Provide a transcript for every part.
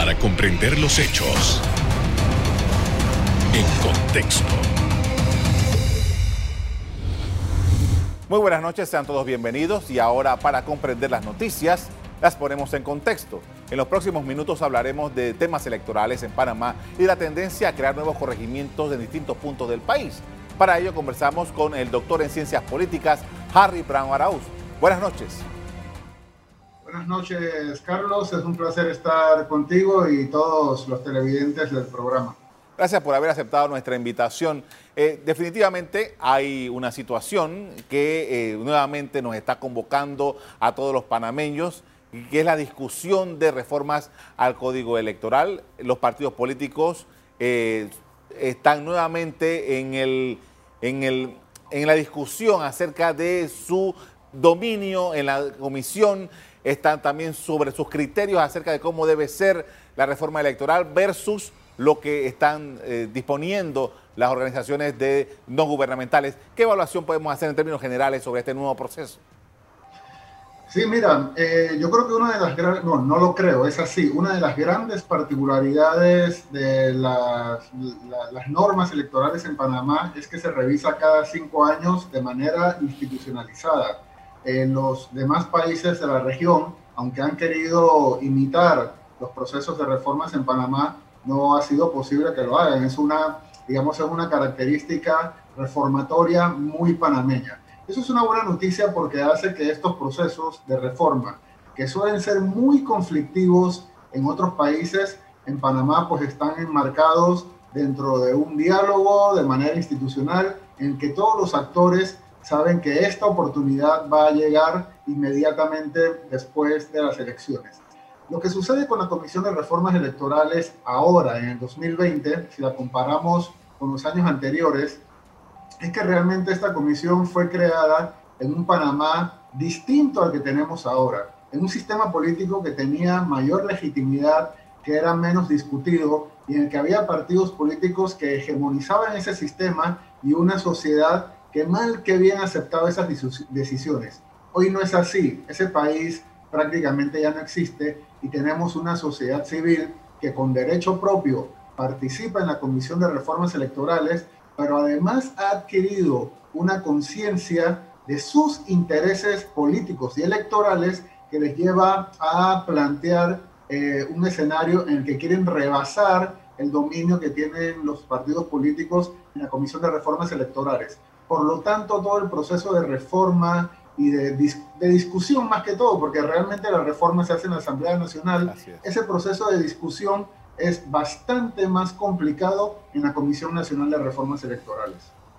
para comprender los hechos en contexto. Muy buenas noches, sean todos bienvenidos y ahora para comprender las noticias las ponemos en contexto. En los próximos minutos hablaremos de temas electorales en Panamá y la tendencia a crear nuevos corregimientos en distintos puntos del país. Para ello conversamos con el doctor en ciencias políticas, Harry Brown Arauz. Buenas noches. Buenas noches, Carlos. Es un placer estar contigo y todos los televidentes del programa. Gracias por haber aceptado nuestra invitación. Eh, definitivamente hay una situación que eh, nuevamente nos está convocando a todos los panameños, que es la discusión de reformas al Código Electoral. Los partidos políticos eh, están nuevamente en, el, en, el, en la discusión acerca de su dominio en la comisión están también sobre sus criterios acerca de cómo debe ser la reforma electoral versus lo que están eh, disponiendo las organizaciones de no gubernamentales. ¿Qué evaluación podemos hacer en términos generales sobre este nuevo proceso? Sí, mira, eh, yo creo que una de las grandes, no, no lo creo, es así, una de las grandes particularidades de las, las normas electorales en Panamá es que se revisa cada cinco años de manera institucionalizada en los demás países de la región, aunque han querido imitar los procesos de reformas en Panamá, no ha sido posible que lo hagan. Es una, digamos, es una característica reformatoria muy panameña. Eso es una buena noticia porque hace que estos procesos de reforma, que suelen ser muy conflictivos en otros países, en Panamá pues están enmarcados dentro de un diálogo de manera institucional en que todos los actores saben que esta oportunidad va a llegar inmediatamente después de las elecciones. Lo que sucede con la Comisión de Reformas Electorales ahora, en el 2020, si la comparamos con los años anteriores, es que realmente esta comisión fue creada en un Panamá distinto al que tenemos ahora, en un sistema político que tenía mayor legitimidad, que era menos discutido y en el que había partidos políticos que hegemonizaban ese sistema y una sociedad que mal que bien aceptaba esas decisiones. Hoy no es así. Ese país prácticamente ya no existe y tenemos una sociedad civil que con derecho propio participa en la Comisión de Reformas Electorales, pero además ha adquirido una conciencia de sus intereses políticos y electorales que les lleva a plantear eh, un escenario en el que quieren rebasar el dominio que tienen los partidos políticos en la Comisión de Reformas Electorales. Por lo tanto, todo el proceso de reforma y de, discusión más que todo, porque realmente la reforma se hace en la Asamblea Nacional, ese proceso de discusión es bastante más complicado en la Comisión Nacional de Reformas Electorales.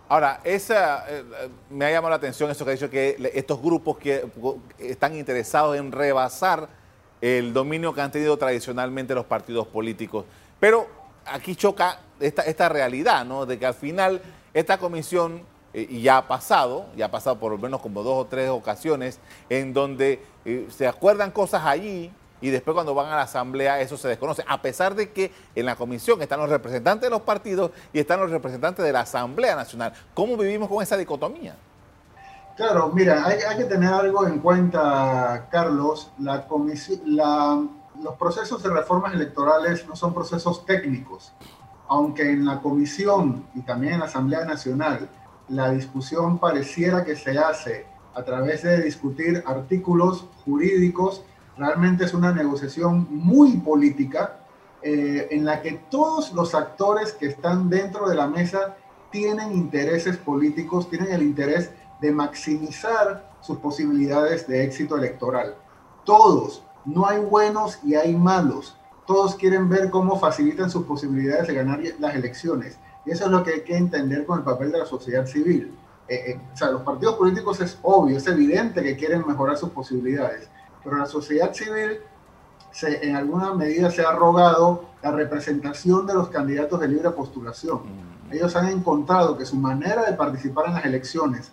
Ahora, esa, eh, eh, me ha llamado la atención eso que ha dicho que estos grupos que están interesados en rebasar el dominio que han tenido tradicionalmente los partidos políticos. Pero aquí choca esta, esta realidad, ¿no? De que al final esta comisión eh, y ya ha pasado, ya ha pasado por lo menos como dos o tres ocasiones, en donde eh, se acuerdan cosas allí y después cuando van a la asamblea eso se desconoce, a pesar de que en la comisión están los representantes de los partidos y están los representantes de la Asamblea Nacional. ¿Cómo vivimos con esa dicotomía? Claro, mira, hay, que tener algo en cuenta, Carlos. La la, los procesos de reformas electorales no son procesos técnicos, aunque en la comisión y también en la Asamblea Nacional la discusión pareciera que se hace a través de discutir artículos jurídicos, realmente es una negociación muy política eh, en la que todos los actores que están dentro de la mesa tienen intereses políticos, tienen el interés de maximizar sus posibilidades de éxito electoral. Todos, no hay buenos y hay malos. Todos quieren ver cómo facilitan sus posibilidades de ganar las elecciones. Y eso es lo que hay que entender con el papel de la sociedad civil. Eh, eh, o sea, los partidos políticos es obvio, es evidente que quieren mejorar sus posibilidades, pero la sociedad civil se, en alguna medida se ha rogado la representación de los candidatos de libre postulación. Mm. Ellos han encontrado que su manera de participar en las elecciones,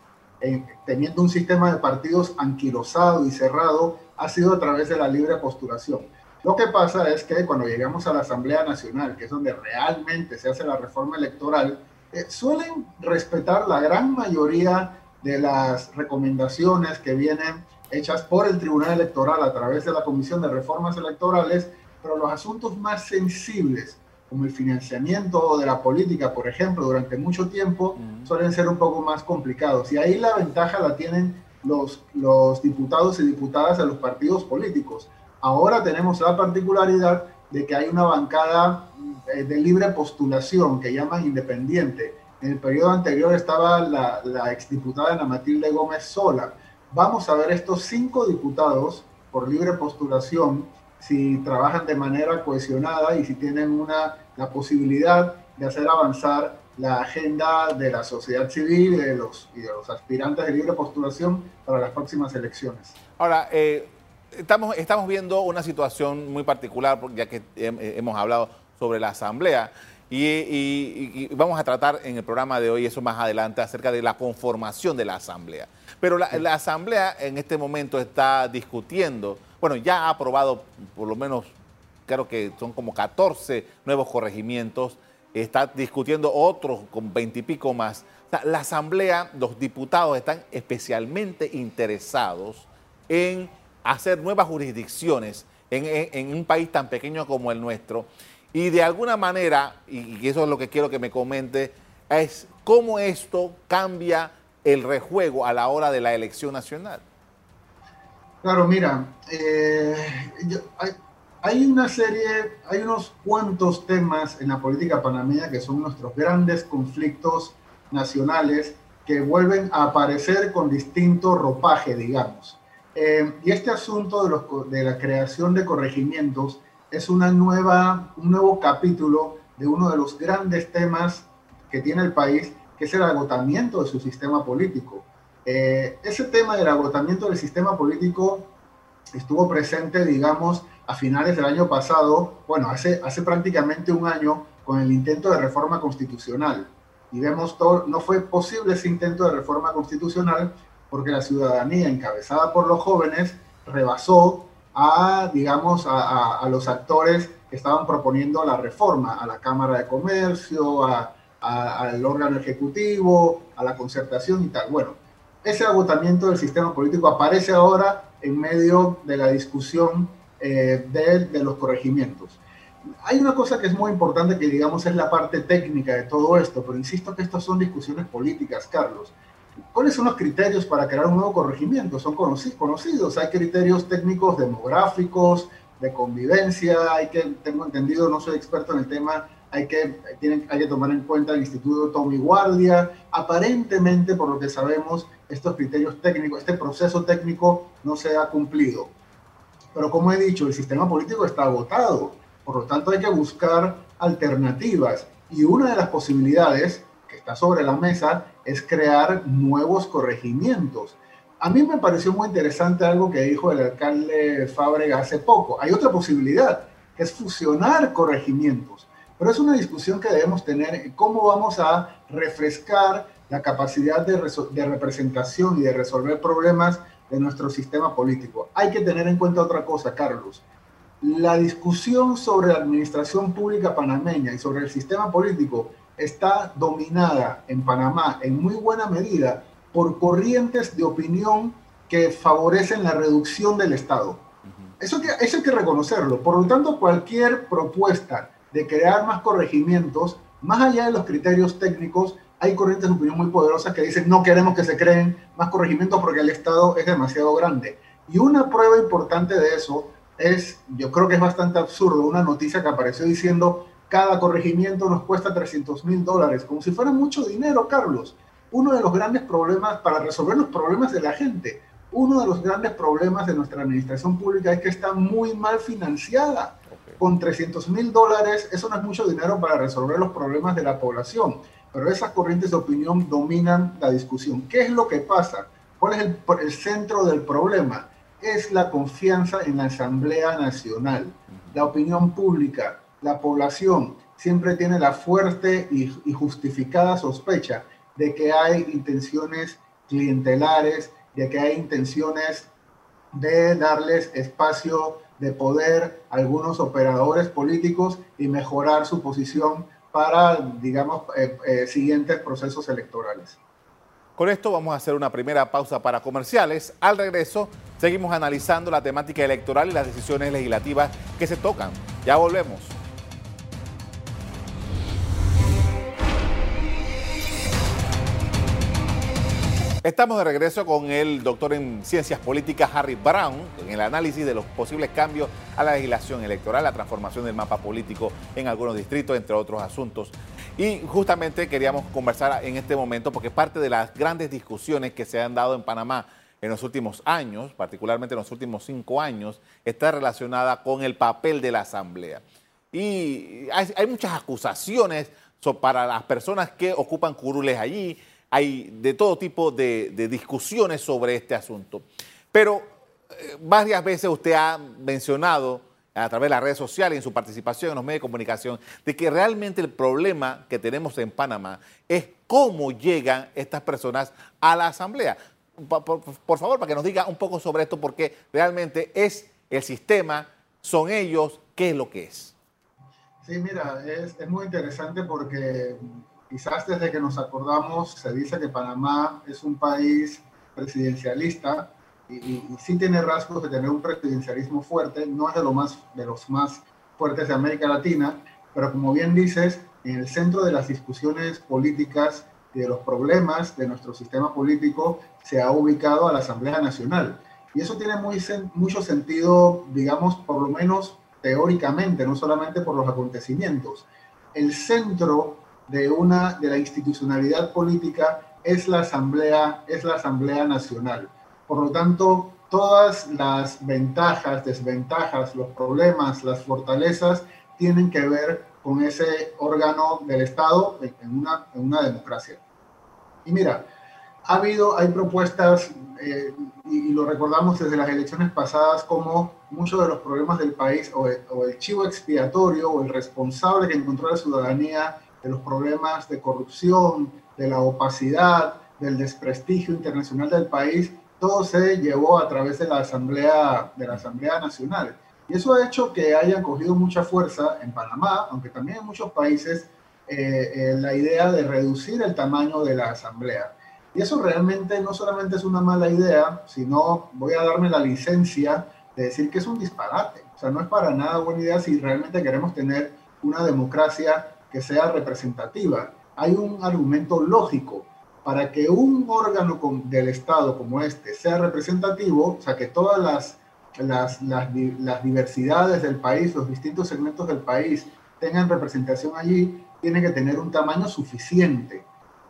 teniendo un sistema de partidos anquilosado y cerrado, ha sido a través de la libre postulación. Lo que pasa es que cuando llegamos a la Asamblea Nacional, que es donde realmente se hace la reforma electoral, eh, suelen respetar la gran mayoría de las recomendaciones que vienen hechas por el Tribunal Electoral a través de la Comisión de Reformas Electorales, pero los asuntos más sensibles, como el financiamiento de la política, por ejemplo, durante mucho tiempo, suelen ser un poco más complicados. Y ahí la ventaja la tienen los, los diputados y diputadas de los partidos políticos. Ahora tenemos la particularidad de que hay una bancada eh, de libre postulación que llaman independiente. En el periodo anterior estaba la, la exdiputada Ana Matilde Gómez Sola. Vamos a ver estos cinco diputados por libre postulación si trabajan de manera cohesionada y si tienen una, la posibilidad de hacer avanzar la agenda de la sociedad civil y de los, y de los aspirantes de libre postulación para las próximas elecciones. Ahora, eh, estamos, estamos viendo una situación muy particular, ya que hemos hablado sobre la Asamblea. Y, vamos a tratar en el programa de hoy, eso más adelante, acerca de la conformación de la Asamblea. Pero la, la, Asamblea en este momento está discutiendo, bueno, ya ha aprobado por lo menos, creo que son como 14 nuevos corregimientos, está discutiendo otros con 20 y pico más. la Asamblea, los diputados están especialmente interesados en hacer nuevas jurisdicciones en, un país tan pequeño como el nuestro. Y de alguna manera, y, eso es lo que quiero que me comente, es cómo esto cambia el rejuego a la hora de la elección nacional. Claro, mira, eh, hay, una serie, hay unos cuantos temas en la política panameña que son nuestros grandes conflictos nacionales que vuelven a aparecer con distinto ropaje, digamos. Eh, y este asunto de, la creación de corregimientos es una nueva, un nuevo capítulo de uno de los grandes temas que tiene el país, que es el agotamiento de su sistema político. Eh, ese tema del agotamiento del sistema político estuvo presente, digamos, a finales del año pasado, bueno, hace, hace prácticamente un año, con el intento de reforma constitucional. Y vemos todo, no fue posible ese intento de reforma constitucional porque la ciudadanía encabezada por los jóvenes rebasó a, digamos, a, los actores que estaban proponiendo la reforma, a la Cámara de Comercio, al órgano ejecutivo, a la concertación y tal. Bueno, ese agotamiento del sistema político aparece ahora en medio de la discusión eh, de, de los corregimientos. Hay una cosa que es muy importante que digamos es la parte técnica de todo esto, pero insisto que estas son discusiones políticas, Carlos. ¿Cuáles son los criterios para crear un nuevo corregimiento? Son conocidos. Hay criterios técnicos demográficos, de convivencia, hay que, tengo entendido, no soy experto en el tema, hay que, tienen, hay que tomar en cuenta el Instituto Tommy Guardia. Aparentemente, por lo que sabemos, estos criterios técnicos, este proceso técnico no se ha cumplido. Pero como he dicho, el sistema político está agotado, por lo tanto hay que buscar alternativas. Y una de las posibilidades que está sobre la mesa es crear nuevos corregimientos. A mí me pareció muy interesante algo que dijo el alcalde Fábrega hace poco. Hay otra posibilidad, que es fusionar corregimientos. Pero es una discusión que debemos tener, cómo vamos a refrescar la capacidad de, de representación y de resolver problemas de nuestro sistema político. Hay que tener en cuenta otra cosa, Carlos. La discusión sobre la administración pública panameña y sobre el sistema político está dominada en Panamá en muy buena medida por corrientes de opinión que favorecen la reducción del Estado. Eso, que, eso hay que reconocerlo. Por lo tanto, cualquier propuesta de crear más corregimientos, más allá de los criterios técnicos, hay corrientes de opinión muy poderosas que dicen no queremos que se creen más corregimientos porque el Estado es demasiado grande. Y una prueba importante de eso es, yo creo que es bastante absurdo, una noticia que apareció diciendo cada corregimiento nos cuesta 300 mil dólares, como si fuera mucho dinero, Carlos. Uno de los grandes problemas para resolver los problemas de la gente, uno de los grandes problemas de nuestra administración pública es que está muy mal financiada. Con 300 mil dólares, eso no es mucho dinero para resolver los problemas de la población, pero esas corrientes de opinión dominan la discusión. ¿Qué es lo que pasa? ¿Cuál es el, el centro del problema? Es la confianza en la Asamblea Nacional, la opinión pública, la población siempre tiene la fuerte y, justificada sospecha de que hay intenciones clientelares, de que hay intenciones de darles espacio de poder a algunos operadores políticos y mejorar su posición para, digamos, eh, eh, siguientes procesos electorales. Con esto vamos a hacer una primera pausa para comerciales. Al regreso, seguimos analizando la temática electoral y las decisiones legislativas que se tocan Ya volvemos. Estamos de regreso con el doctor en ciencias políticas Harry Brown en el análisis de los posibles cambios a la legislación electoral, la transformación del mapa político en algunos distritos, entre otros asuntos. Y justamente queríamos conversar en este momento porque parte de las grandes discusiones que se han dado en Panamá en los últimos años, particularmente en los últimos cinco años, está relacionada con el papel de la Asamblea. Y hay, muchas acusaciones para las personas que ocupan curules allí, hay de todo tipo de, discusiones sobre este asunto. Pero eh, varias veces usted ha mencionado a través de las redes sociales, en su participación en los medios de comunicación, de que realmente el problema que tenemos en Panamá es cómo llegan estas personas a la Asamblea. Por, favor, para que nos diga un poco sobre esto, porque realmente es el sistema, son ellos, ¿qué es lo que es? Sí, mira, es muy interesante porque Quizás desde que nos acordamos se dice que Panamá es un país presidencialista y, sí tiene rasgos de tener un presidencialismo fuerte, no es de, lo más, los más fuertes de América Latina, pero como bien dices, en el centro de las discusiones políticas y de los problemas de nuestro sistema político se ha ubicado a la Asamblea Nacional. Y eso tiene mucho sentido, digamos, por lo menos teóricamente, no solamente por los acontecimientos. El centro de una de la institucionalidad política es la asamblea es la asamblea nacional. Por lo tanto todas las ventajas desventajas los problemas las fortalezas tienen que ver con ese órgano del estado en una, en una democracia. Y mira ha habido hay propuestas eh, y, lo recordamos desde las elecciones pasadas como muchos de los problemas del país o o el chivo expiatorio o el responsable que encontró la ciudadanía de los problemas de corrupción, de la opacidad, del desprestigio internacional del país, todo se llevó a través de la Asamblea, de la Asamblea Nacional. Y eso ha hecho que haya cogido mucha fuerza en Panamá, aunque también en muchos países, eh, eh, la idea de reducir el tamaño de la Asamblea. Y eso realmente no solamente es una mala idea, sino voy a darme la licencia de decir que es un disparate. O sea, no es para nada buena idea si realmente queremos tener una democracia que sea representativa. Hay un argumento lógico para que un órgano del Estado como este sea representativo, o sea, que todas las, las, las, diversidades del país, los distintos segmentos del país tengan representación allí, tiene que tener un tamaño suficiente.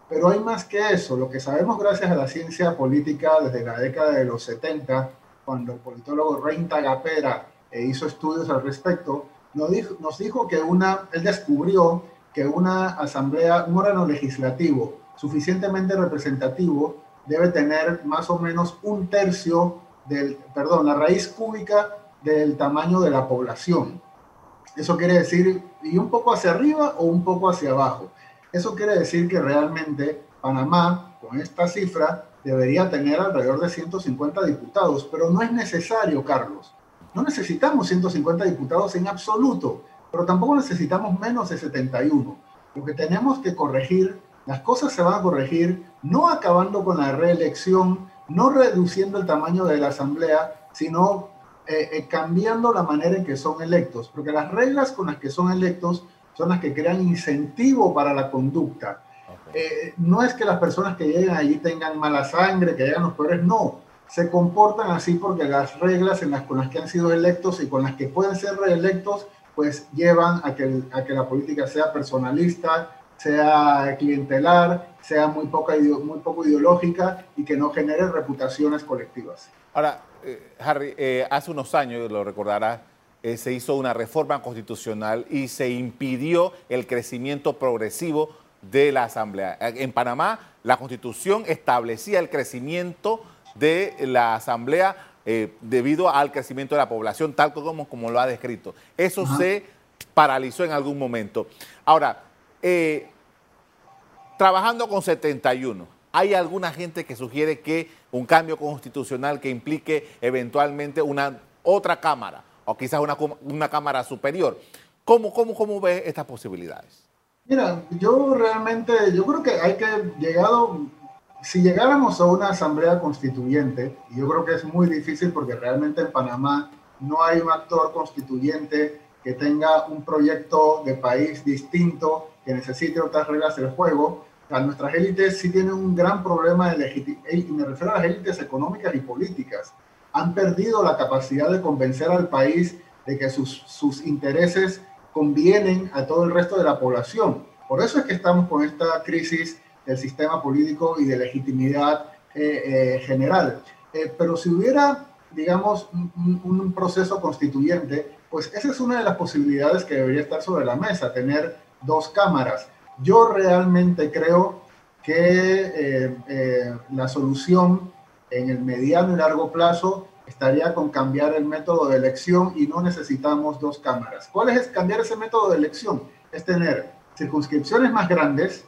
Pero hay más que eso. Lo que sabemos gracias a la ciencia política desde la década de los 70, cuando el politólogo Reinta Gapera eh, hizo estudios al respecto, nos dijo, que una, él descubrió que una asamblea, un órgano legislativo suficientemente representativo debe tener más o menos un tercio del, perdón, la raíz cúbica del tamaño de la población. Eso quiere decir, y un poco hacia arriba o un poco hacia abajo. Eso quiere decir que realmente Panamá, con esta cifra, debería tener alrededor de 150 diputados, pero no es necesario, Carlos. No necesitamos 150 diputados en absoluto, pero tampoco necesitamos menos de 71. Lo que tenemos que corregir, las cosas se van a corregir no acabando con la reelección, no reduciendo el tamaño de la asamblea, sino eh, eh, cambiando la manera en que son electos, porque las reglas con las que son electos son las que crean incentivo para la conducta. Eh, no es que las personas que lleguen allí tengan mala sangre, que hagan los peores, no se comportan así porque las reglas en las, con las que han sido electos y con las que pueden ser reelectos, pues llevan a que, a que la política sea personalista, sea clientelar, sea muy, poca, muy poco ideológica y que no genere reputaciones colectivas. Ahora, eh, Harry, eh, hace unos años, lo recordarás, eh, se hizo una reforma constitucional y se impidió el crecimiento progresivo de la Asamblea. En Panamá, la constitución establecía el crecimiento de la Asamblea eh, debido al crecimiento de la población, tal como, como lo ha descrito. Eso se paralizó en algún momento. Ahora, eh, trabajando con 71, ¿hay alguna gente que sugiere que un cambio constitucional que implique eventualmente una otra Cámara o quizás una, una Cámara superior? ¿Cómo, cómo, ¿Cómo ve estas posibilidades? Mira, yo realmente, yo creo que hay que, llegado si llegáramos a una asamblea constituyente, y yo creo que es muy difícil porque realmente en Panamá no hay un actor constituyente que tenga un proyecto de país distinto, que necesite otras reglas del juego. O nuestras élites sí tienen un gran problema de legitimidad, y me refiero a las élites económicas y políticas. Han perdido la capacidad de convencer al país de que sus intereses convienen a todo el resto de la población. Por eso es que estamos con esta crisis del sistema político y de legitimidad eh, eh, general. Eh, pero si hubiera, digamos, un, un, proceso constituyente, pues esa es una de las posibilidades que debería estar sobre la mesa, tener dos cámaras. Yo realmente creo que la solución en el mediano y largo plazo estaría con cambiar el método de elección y no necesitamos dos cámaras. ¿Cuál es cambiar ese método de elección? Es tener circunscripciones más grandes,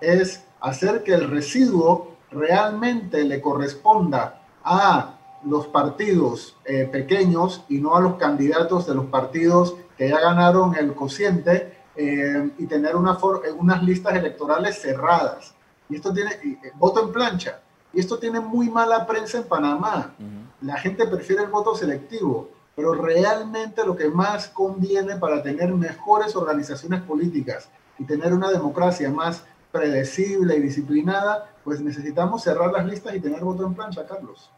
es hacer que el residuo realmente le corresponda a los partidos eh, pequeños y no a los candidatos de los partidos que ya ganaron el cociente eh, y tener una unas listas electorales cerradas. Y esto tiene eh, voto en plancha. Y esto tiene muy mala prensa en Panamá. La gente prefiere el voto selectivo, pero realmente lo que más conviene para tener mejores organizaciones políticas y tener una democracia más predecible y disciplinada, pues necesitamos cerrar las listas y tener voto en plancha, Carlos.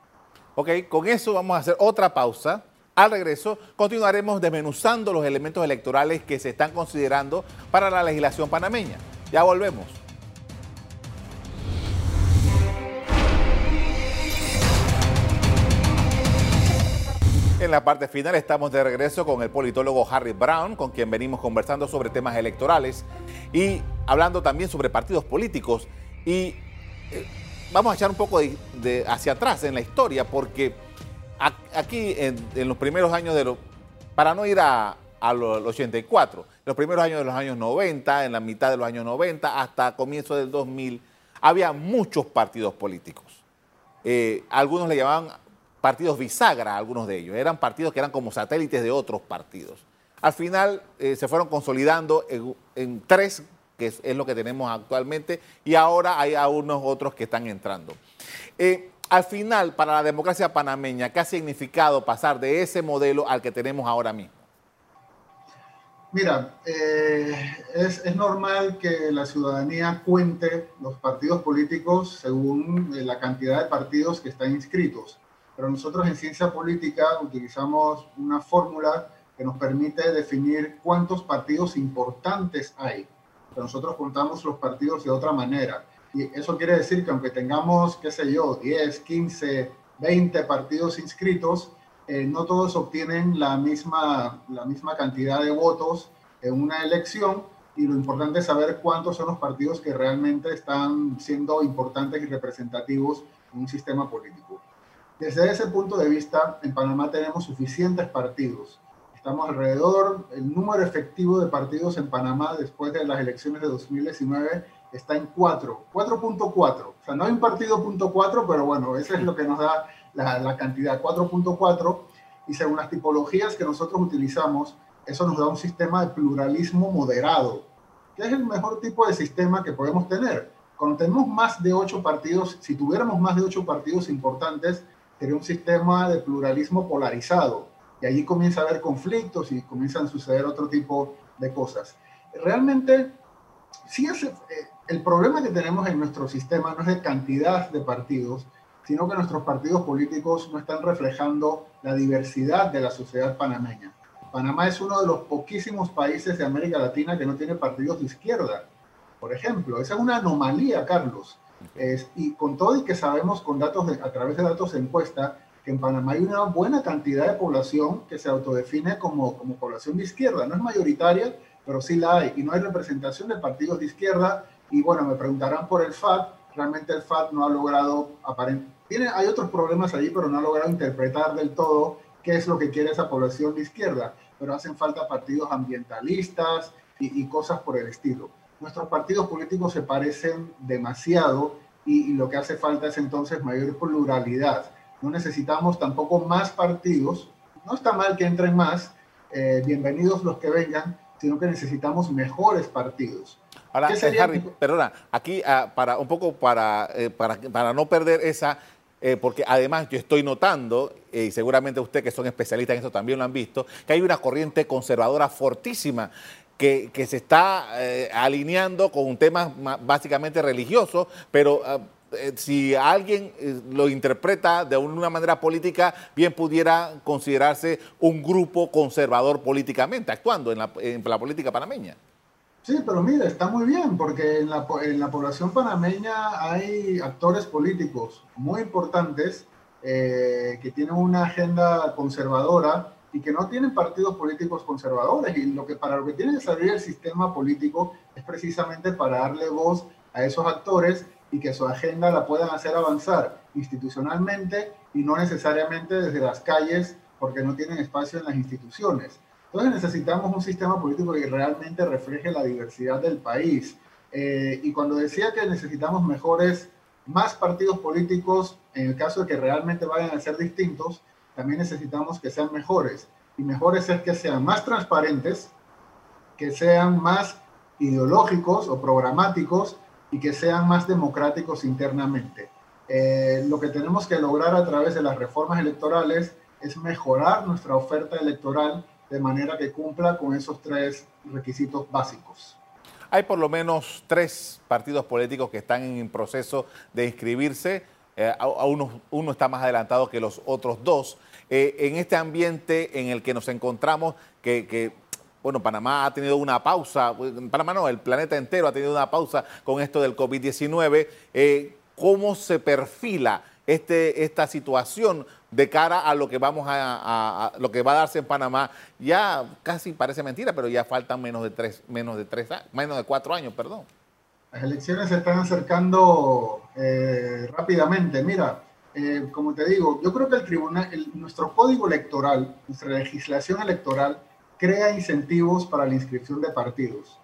Ok, con eso vamos a hacer otra pausa. Al regreso continuaremos desmenuzando los elementos electorales que se están considerando para la legislación panameña. Ya volvemos. En la parte final estamos de regreso con el politólogo Harry Brown, con quien venimos conversando sobre temas electorales y hablando también sobre partidos políticos. Y eh, vamos a echar un poco de, hacia atrás en la historia, porque aquí en, los primeros años de los, para no ir a, los 84, los primeros años de los años 90, en la mitad de los años 90, hasta comienzo del 2000, había muchos partidos políticos. Eh, algunos le llamaban partidos bisagra, algunos de ellos. Eran partidos que eran como satélites de otros partidos. Al final eh, se fueron consolidando en, tres, que es, lo que tenemos actualmente, y ahora hay algunos otros que están entrando. Eh, al final, para la democracia panameña, ¿qué ha significado pasar de ese modelo al que tenemos ahora mismo? Mira, eh, es, es, normal que la ciudadanía cuente los partidos políticos según la cantidad de partidos que están inscritos pero nosotros en ciencia política utilizamos una fórmula que nos permite definir cuántos partidos importantes hay. Pero nosotros contamos los partidos de otra manera. Y eso quiere decir que aunque tengamos, qué sé yo, 10, 15, 20 partidos inscritos, eh, no todos obtienen la misma, la misma cantidad de votos en una elección y lo importante es saber cuántos son los partidos que realmente están siendo importantes y representativos en un sistema político. Desde ese punto de vista, en Panamá tenemos suficientes partidos. Estamos alrededor, el número efectivo de partidos en Panamá después de las elecciones de 2019 está en 4, 4.4. O sea, no hay un partido punto 4, pero bueno, eso es lo que nos da la, la cantidad, 4.4. Y según las tipologías que nosotros utilizamos, eso nos da un sistema de pluralismo moderado, que es el mejor tipo de sistema que podemos tener. Cuando tenemos más de 8 partidos, si tuviéramos más de 8 partidos importantes, sería un sistema de pluralismo polarizado y allí comienza a haber conflictos y comienzan a suceder otro tipo de cosas. Realmente, sí es, eh, el problema que tenemos en nuestro sistema no es de cantidad de partidos, sino que nuestros partidos políticos no están reflejando la diversidad de la sociedad panameña. Panamá es uno de los poquísimos países de América Latina que no tiene partidos de izquierda, por ejemplo. Esa es una anomalía, Carlos y con todo y que sabemos con datos a través de datos de encuesta que en Panamá hay una buena cantidad de población que se autodefine como, como población de izquierda. No es mayoritaria, pero sí la hay. Y no hay representación de partidos de izquierda. Y bueno, me preguntarán por el FAT. Realmente el FAT no ha logrado, tiene, hay otros problemas allí, pero no ha logrado interpretar del todo qué es lo que quiere esa población de izquierda. Pero hacen falta partidos ambientalistas y, y cosas por el estilo nuestros partidos políticos se parecen demasiado y, lo que hace falta es entonces mayor pluralidad. No necesitamos tampoco más partidos, no está mal que entren más, eh, bienvenidos los que vengan, sino que necesitamos mejores partidos. Ahora, eh, Harry, perdona, aquí ah, para un poco para, eh, para, para no perder esa, eh, porque además yo estoy notando, eh, y seguramente ustedes que son especialistas en esto también lo han visto, que hay una corriente conservadora fortísima que, se está eh, alineando con un tema básicamente religioso, pero ah, si alguien lo interpreta de una manera política, bien pudiera considerarse un grupo conservador políticamente, actuando en la, en la política panameña. Sí, pero mira, está muy bien, porque en la, en la población panameña hay actores políticos muy importantes eh, que tienen una agenda conservadora y que no tienen partidos políticos conservadores. Y lo que, para lo que tiene que salir el sistema político es precisamente para darle voz a esos actores y que su agenda la puedan hacer avanzar institucionalmente y no necesariamente desde las calles porque no tienen espacio en las instituciones. Entonces necesitamos un sistema político que realmente refleje la diversidad del país. Eh, y cuando decía que necesitamos mejores, más partidos políticos, en el caso de que realmente vayan a ser distintos, también necesitamos que sean mejores. Y mejores es que sean más transparentes, que sean más ideológicos o programáticos y que sean más democráticos internamente. Eh, lo que tenemos que lograr a través de las reformas electorales es mejorar nuestra oferta electoral de manera que cumpla con esos tres requisitos básicos. Hay por lo menos tres partidos políticos que están en proceso de inscribirse. Eh, a, uno, está más adelantado que los otros dos. Eh, en este ambiente en el que nos encontramos, que, bueno, Panamá ha tenido una pausa, Panamá no, el planeta entero ha tenido una pausa con esto del COVID-19, eh, ¿cómo se perfila este, esta situación de cara a lo que vamos a, lo que va a darse en Panamá? Ya casi parece mentira, pero ya faltan menos de tres, menos de tres, menos de cuatro años, perdón. Las elecciones se están acercando eh, rápidamente. Mira, eh, como te digo, yo creo que el tribunal, nuestro código electoral, nuestra legislación electoral, crea incentivos para la inscripción de partidos.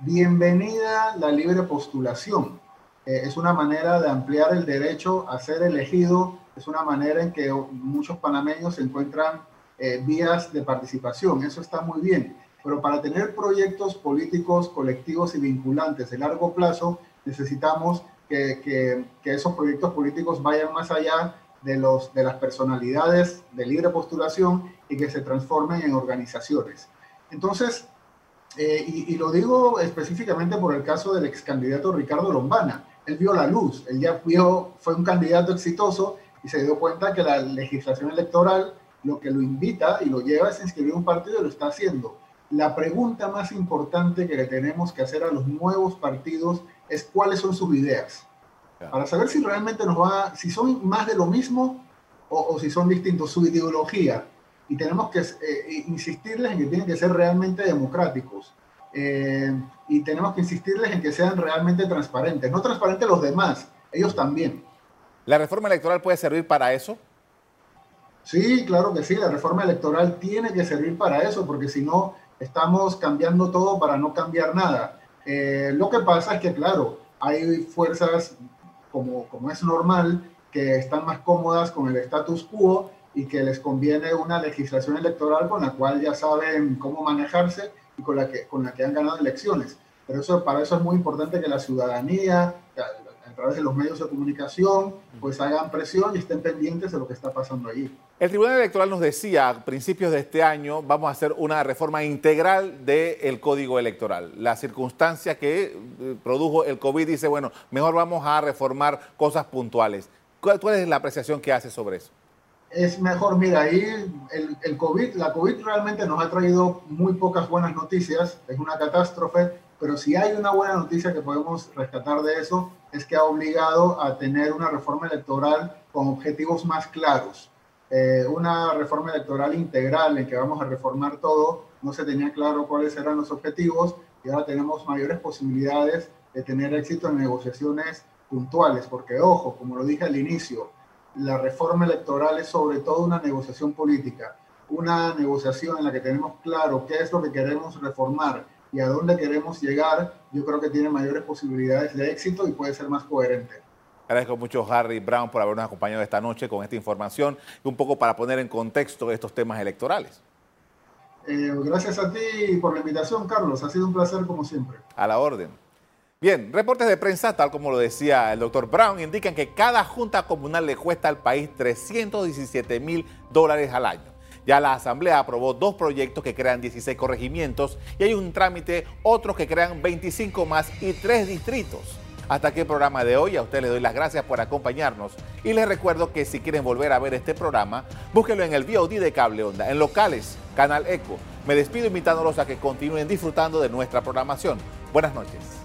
Bienvenida la libre postulación. Eh, es una manera de ampliar el derecho a ser elegido, es una manera en que muchos panameños encuentran eh, vías de participación, eso está muy bien, pero para tener proyectos políticos, colectivos y vinculantes de largo plazo, necesitamos que, esos proyectos políticos vayan más allá de, los, de las personalidades de libre postulación y que se transformen en organizaciones. Entonces, eh, y, lo digo específicamente por el caso del ex candidato Ricardo Lombana él vio la luz, él ya fue un candidato exitoso y se dio cuenta que la legislación electoral lo que lo invita y lo lleva es inscribir un partido y lo está haciendo. La pregunta más importante que le tenemos que hacer a los nuevos partidos es cuáles son sus ideas. Para saber si realmente nos va, si son más de lo mismo o, si son distintos, su ideología. Y tenemos que eh, insistirles en que tienen que ser realmente democráticos. Eh, y tenemos que insistirles en que sean realmente transparentes. No transparentes los demás, ellos también. ¿La reforma electoral puede servir para eso? Sí, claro que sí, la reforma electoral tiene que servir para eso, porque si no, estamos cambiando todo para no cambiar nada. Eh, lo que pasa es que, claro, hay fuerzas, como, es normal, que están más cómodas con el status quo y que les conviene una legislación electoral con la cual ya saben cómo manejarse con la que, con la que han ganado elecciones. Pero eso, para eso es muy importante que la ciudadanía, a, través de los medios de comunicación, pues hagan presión y estén pendientes de lo que está pasando allí. El Tribunal Electoral nos decía a principios de este año vamos a hacer una reforma integral del Código Electoral. La circunstancia que eh, produjo el COVID dice, bueno, mejor vamos a reformar cosas puntuales. ¿Cuál, cuál es la apreciación que hace sobre eso? es mejor, mira, ahí el, el, COVID, la COVID realmente nos ha traído muy pocas buenas noticias, es una catástrofe, pero si hay una buena noticia que podemos rescatar de eso, es que ha obligado a tener una reforma electoral con objetivos más claros. Eh, una reforma electoral integral en que vamos a reformar todo, no se tenía claro cuáles eran los objetivos y ahora tenemos mayores posibilidades de tener éxito en negociaciones puntuales, porque ojo, como lo dije al inicio, la reforma electoral es sobre todo una negociación política, una negociación en la que tenemos claro qué es lo que queremos reformar y a dónde queremos llegar, yo creo que tiene mayores posibilidades de éxito y puede ser más coherente. Agradezco mucho Harry Brown por habernos acompañado esta noche con esta información y un poco para poner en contexto estos temas electorales. Eh, gracias a ti por la invitación, Carlos. Ha sido un placer como siempre. A la orden. Bien, reportes de prensa, tal como lo decía el doctor Brown, indican que cada junta comunal le cuesta al país 317 mil dólares al año. Ya la Asamblea aprobó dos proyectos que crean 16 corregimientos y hay un trámite, otros que crean 25 más y tres distritos. Hasta aquí el programa de hoy. A usted le doy las gracias por acompañarnos. Y les recuerdo que si quieren volver a ver este programa, búsquenlo en el VOD de Cable Onda, en locales, Canal Eco. Me despido invitándolos a que continúen disfrutando de nuestra programación. Buenas noches.